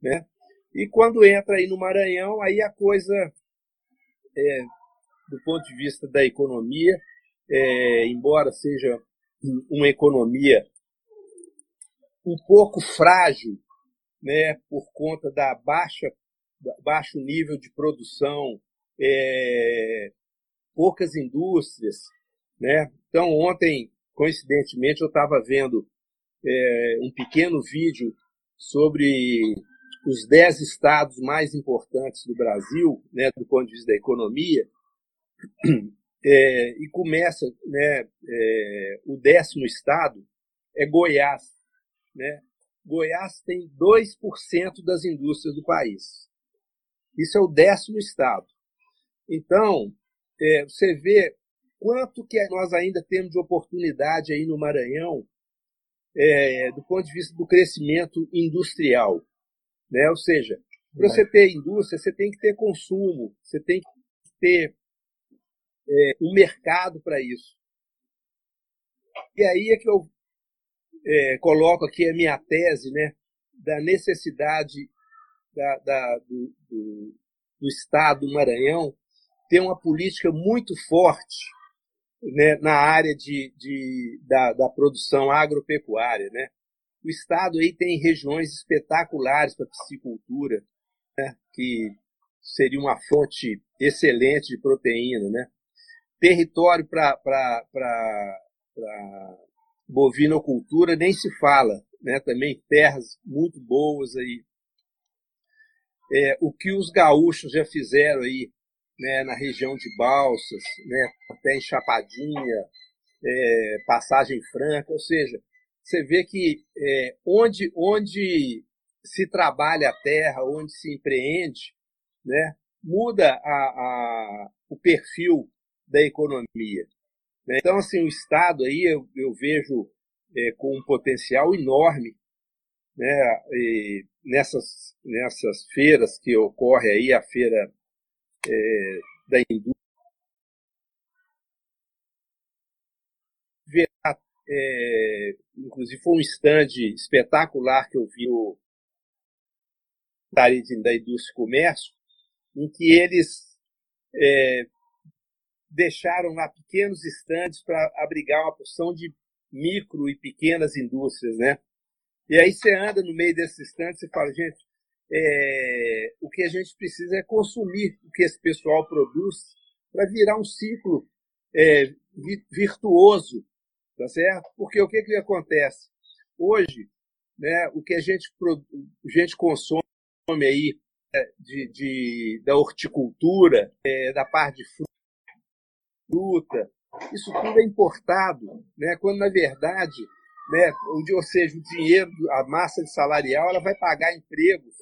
Né? E quando entra aí no Maranhão, aí a coisa é, do ponto de vista da economia, é, embora seja uma economia um pouco frágil, né, por conta da baixa baixo nível de produção, é, poucas indústrias, né? Então ontem, coincidentemente, eu estava vendo é, um pequeno vídeo sobre os dez estados mais importantes do Brasil, né, do ponto de vista da economia, é, e começa, né, é, o décimo estado é Goiás. Né? Goiás tem 2% das indústrias do país. Isso é o décimo estado. Então, é, você vê quanto que nós ainda temos de oportunidade aí no Maranhão é, do ponto de vista do crescimento industrial. Né? Ou seja, para você ter indústria, você tem que ter consumo, você tem que ter é, um mercado para isso. E aí é que eu é, coloco aqui a minha tese né, da necessidade da, da, do, do, do, Estado do Maranhão ter uma política muito forte né, na área de, de, da, da produção agropecuária. Né? O estado aí tem regiões espetaculares para piscicultura, né, que seria uma fonte excelente de proteína, né? Território para bovinocultura nem se fala, né? Também terras muito boas aí. É, o que os gaúchos já fizeram aí, né, na região de Balsas, né, até em Chapadinha, é, Passagem Franca, ou seja, você vê que é, onde, onde se trabalha a terra, onde se empreende, né, muda a, a, o perfil da economia. Né? Então, assim, o Estado aí eu, eu vejo é, com um potencial enorme né? E nessas, nessas feiras que ocorre aí, a feira é, da indústria, é, inclusive foi um stand espetacular que eu vi o da Indústria e Comércio, em que eles é, deixaram lá pequenos estandes para abrigar uma porção de micro e pequenas indústrias, né? E aí você anda no meio desses estandes e fala, gente, é, o que a gente precisa é consumir o que esse pessoal produz para virar um ciclo é, virtuoso, tá certo? Porque o que, que acontece? Fruto né, o que a gente, a gente consome aí é, de, de, da horticultura, é, da parte de fruta, isso tudo é importado, né, quando na verdade, né, ou seja, o dinheiro, a massa de salarial, ela vai pagar empregos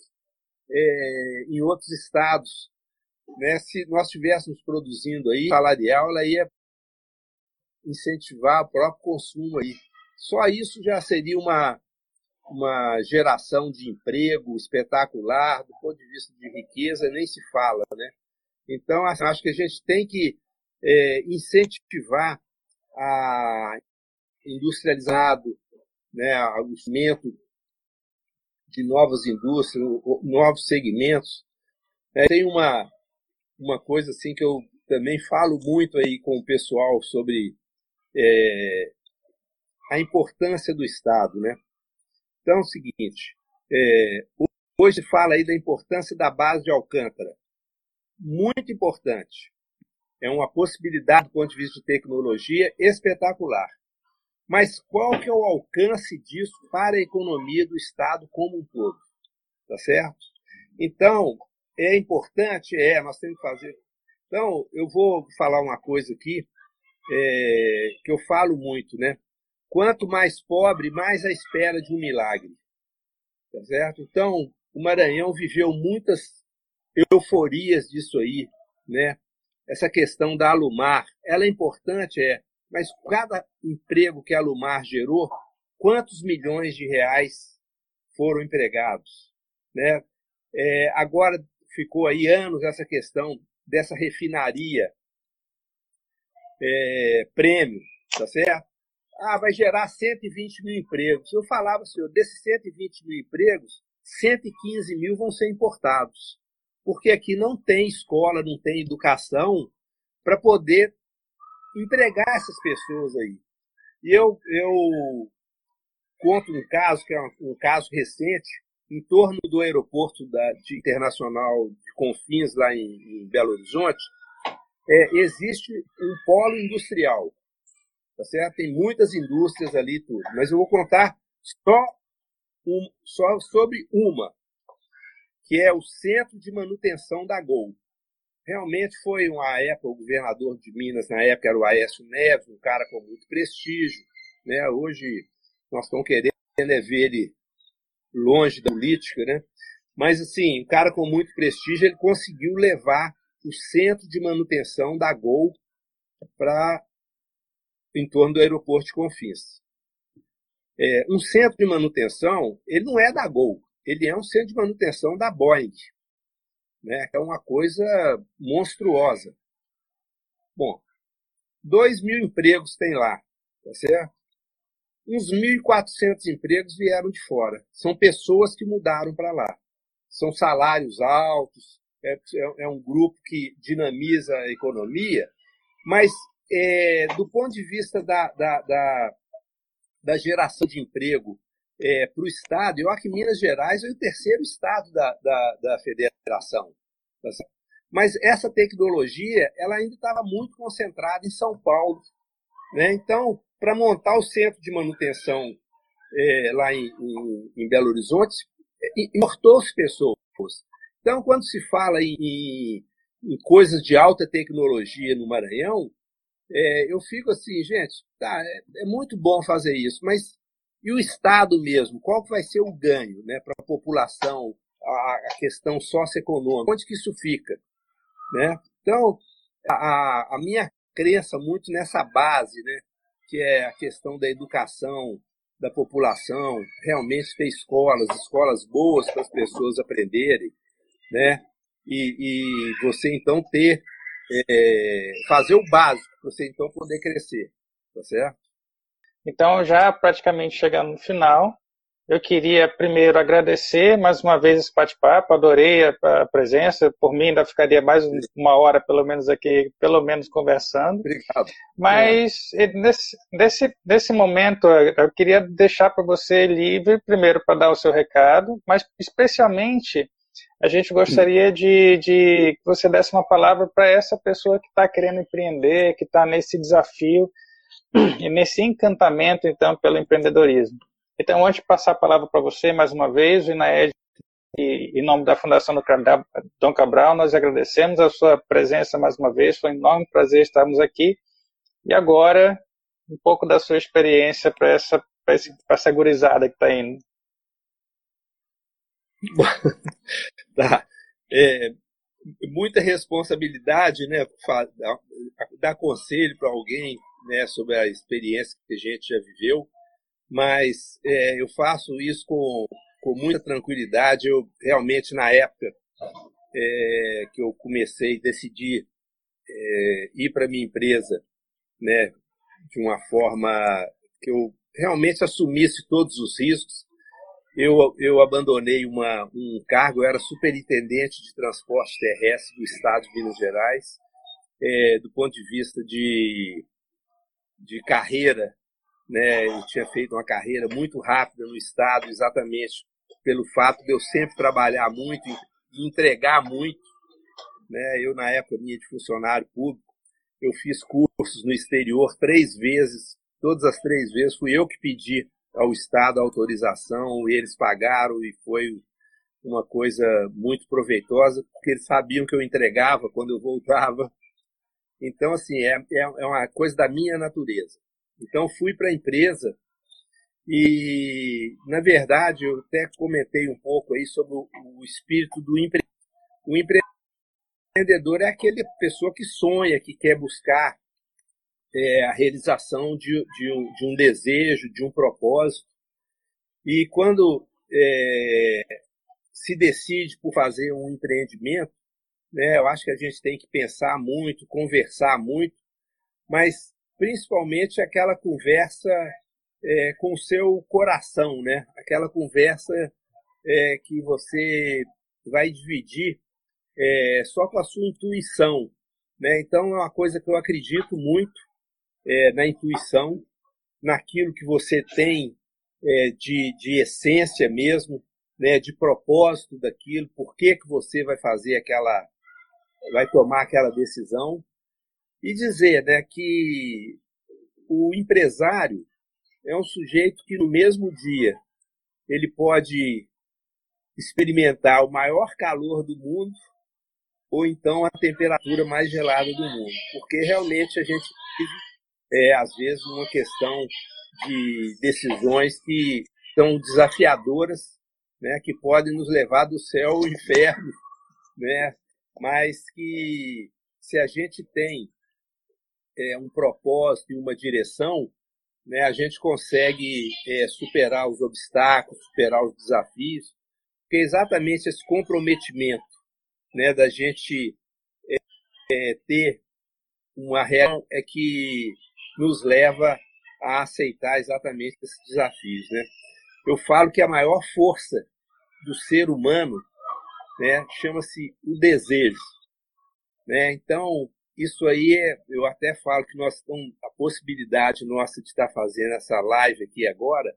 é, em outros estados. Né? Se nós estivéssemos produzindo aí salarial, ela ia incentivar o próprio consumo aí. Só isso já seria uma, uma geração de emprego espetacular, do ponto de vista de riqueza, nem se fala, né? Então, assim, acho que a gente tem que é, incentivar a industrializado, né, o surgimento de novas indústrias, novos segmentos. É, tem uma, uma coisa assim que eu também falo muito aí com o pessoal sobre é, a importância do Estado, né? Então é o seguinte, é, hoje fala aí da importância da base de Alcântara. Muito importante. É uma possibilidade do ponto de vista de tecnologia espetacular. Mas qual que é o alcance disso para a economia do Estado como um todo? Tá certo? Então, é importante, é, nós temos que fazer. Então, eu vou falar uma coisa aqui é, que eu falo muito, né? Quanto mais pobre, mais à espera de um milagre. Tá certo? Então, o Maranhão viveu muitas euforias disso aí, né? Essa questão da Alumar, ela é importante, é, mas cada emprego que a Alumar gerou, quantos milhões de reais foram empregados, né? É, agora ficou aí anos essa questão dessa refinaria é, prêmio, tá certo? Ah, vai gerar 120 mil empregos. Eu falava, senhor, desses 120 mil empregos, 115 mil vão ser importados. Porque aqui não tem escola, não tem educação para poder empregar essas pessoas aí. E eu, eu conto um caso, que é um, um caso recente, em torno do aeroporto da, de internacional de Confins, lá em, em Belo Horizonte, é, existe um polo industrial. Tá certo? Tem muitas indústrias ali, tudo. Mas eu vou contar só, um, só sobre uma, que é o Centro de Manutenção da Gol. Realmente foi uma época, o governador de Minas na época era o Aécio Neves, um cara com muito prestígio. Né? Hoje nós estamos querendo é ver ele longe da política, né? Mas assim, um cara com muito prestígio, ele conseguiu levar o centro de manutenção da Gol para em torno do aeroporto de Confins. É, um centro de manutenção, ele não é da Gol, ele é um centro de manutenção da Boeing, né? É uma coisa monstruosa. Bom, 2 mil empregos tem lá, tá certo? Uns 1.400 empregos vieram de fora. São pessoas que mudaram para lá. São salários altos, é, é, é um grupo que dinamiza a economia, mas é, do ponto de vista da, da, da, da geração de emprego é, para o Estado, eu acho que Minas Gerais é o terceiro estado da, da, da federação. Tá mas essa tecnologia ela ainda estava muito concentrada em São Paulo. Né? Então, para montar o centro de manutenção é, lá em, em, em, Belo Horizonte, importou-se pessoas. Então, quando se fala em, em, coisas de alta tecnologia no Maranhão, é, eu fico assim, gente, tá, é, é, muito bom fazer isso, mas e o Estado mesmo? Qual vai ser o ganho né, para a população, a, a, questão socioeconômica? Onde que isso fica? Né? Então, a, a minha crença muito nessa base, né, que é a questão da educação da população, realmente ter escolas, escolas boas para as pessoas aprenderem, né? E, e você então ter, é, fazer o básico, para você então poder crescer, tá certo? Então, já praticamente chegando no final, eu queria primeiro agradecer mais uma vez esse bate-papo, adorei a, a, presença. Por mim, ainda ficaria mais uma hora, pelo menos, aqui, pelo menos conversando. Obrigado. Mas é. nesse, nesse, nesse momento, eu queria deixar para você livre, primeiro para dar o seu recado, mas especialmente a gente gostaria de, de que você desse uma palavra para essa pessoa que está querendo empreender, que está nesse desafio e nesse encantamento, então, pelo empreendedorismo. Então, antes de passar a palavra para você mais uma vez, o Inaed, em nome da Fundação do Dom Cabral, nós agradecemos a sua presença mais uma vez. Foi um enorme prazer estarmos aqui. E agora, um pouco da sua experiência para essa, essa gurizada que está indo. tá. É, muita responsabilidade, né? Dar, conselho para alguém né, sobre a experiência que a gente já viveu mas é, eu faço isso com, com muita tranquilidade. Eu realmente, na época é, que eu comecei, decidi é, ir para minha empresa, né, de uma forma que eu realmente assumisse todos os riscos. Eu, eu abandonei uma, um cargo, eu era superintendente de transporte terrestre do estado de Minas Gerais. É, do ponto de vista de, de carreira, né? Eu tinha feito uma carreira muito rápida no Estado, exatamente pelo fato de eu sempre trabalhar muito e entregar muito. Né? Eu, na época minha de funcionário público, eu fiz cursos no exterior três vezes, todas as três vezes fui eu que pedi ao Estado a autorização, eles pagaram e foi uma coisa muito proveitosa, porque eles sabiam que eu entregava quando eu voltava. Então, assim, é, é, é uma coisa da minha natureza. Então fui para a empresa e, na verdade, eu até comentei um pouco aí sobre o, o espírito do empreendedor. O empreendedor é aquele pessoa que sonha, que quer buscar é, a realização de, de, um, de, um, desejo, de um propósito. E quando é, se decide por fazer um empreendimento, né, eu acho que a gente tem que pensar muito, conversar muito, mas principalmente aquela conversa é, com o seu coração, né? Aquela conversa é, que você vai dividir é, só com a sua intuição, né? Então é uma coisa que eu acredito muito é, na intuição, naquilo que você tem é, de, de essência mesmo, né? De propósito daquilo, por que que você vai fazer aquela, vai tomar aquela decisão e dizer né, que o empresário é um sujeito que no mesmo dia ele pode experimentar o maior calor do mundo ou então a temperatura mais gelada do mundo, porque realmente a gente vive, é, às vezes, uma questão de decisões que são desafiadoras, né, que podem nos levar do céu ao inferno, né, mas que se a gente tem é, um propósito e uma direção, né, a gente consegue é, superar os obstáculos, superar os desafios, porque é exatamente esse comprometimento né, da gente é, é, ter uma real é que nos leva a aceitar exatamente esses desafios. Né? Eu falo que a maior força do ser humano né, chama-se o desejo. Né? Então, isso aí é, eu até falo que nós estamos, a possibilidade nossa de estar fazendo essa live aqui agora,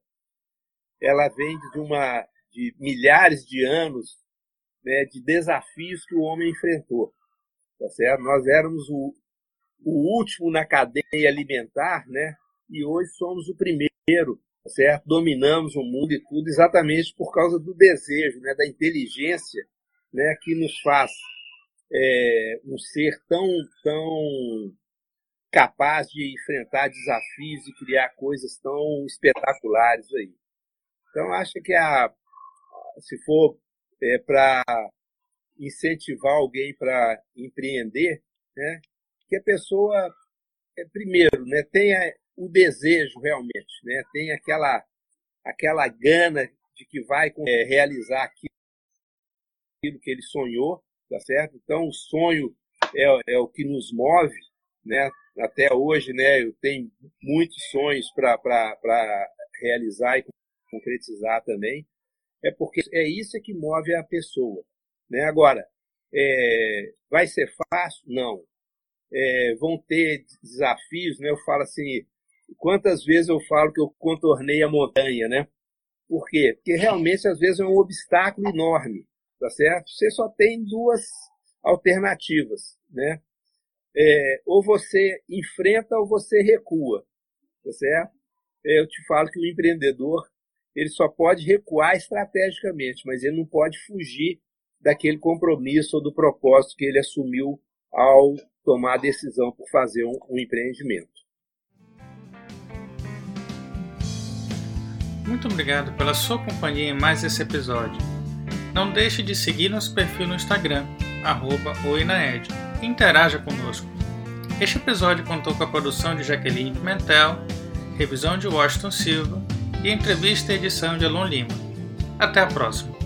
ela vem de uma de milhares de anos né, de desafios que o homem enfrentou, tá certo? Nós éramos o, o último na cadeia alimentar, né? e hoje somos o primeiro, certo? Dominamos o mundo e tudo exatamente por causa do desejo, né? da inteligência né? que nos faz é, um ser tão, tão capaz de enfrentar desafios e criar coisas tão espetaculares aí. Então, acho que a, se for é, para incentivar alguém para empreender, né, que a pessoa, é, primeiro, né, tenha o desejo realmente, né, tenha aquela, aquela gana de que vai é, realizar aquilo que ele sonhou, tá certo? Então, o sonho é, é o que nos move, né? Até hoje, né, eu tenho muitos sonhos para realizar e concretizar também. É porque é isso que move a pessoa. Né? Agora, é, vai ser fácil? Não. É, vão ter desafios, né? Eu falo assim, quantas vezes eu falo que eu contornei a montanha, né? Por quê? Porque realmente às vezes é um obstáculo enorme, tá certo? Você só tem duas alternativas, né? É, ou você enfrenta ou você recua, tá certo? Eu te falo que o empreendedor ele só pode recuar estrategicamente, mas ele não pode fugir daquele compromisso ou do propósito que ele assumiu ao tomar a decisão por fazer um, um empreendimento. Muito obrigado pela sua companhia em mais esse episódio. Não deixe de seguir nosso perfil no Instagram, oinaed, e interaja conosco. Este episódio contou com a produção de Jaqueline Pimentel, revisão de Washington Silva e entrevista e edição de Alon Lima. Até a próxima!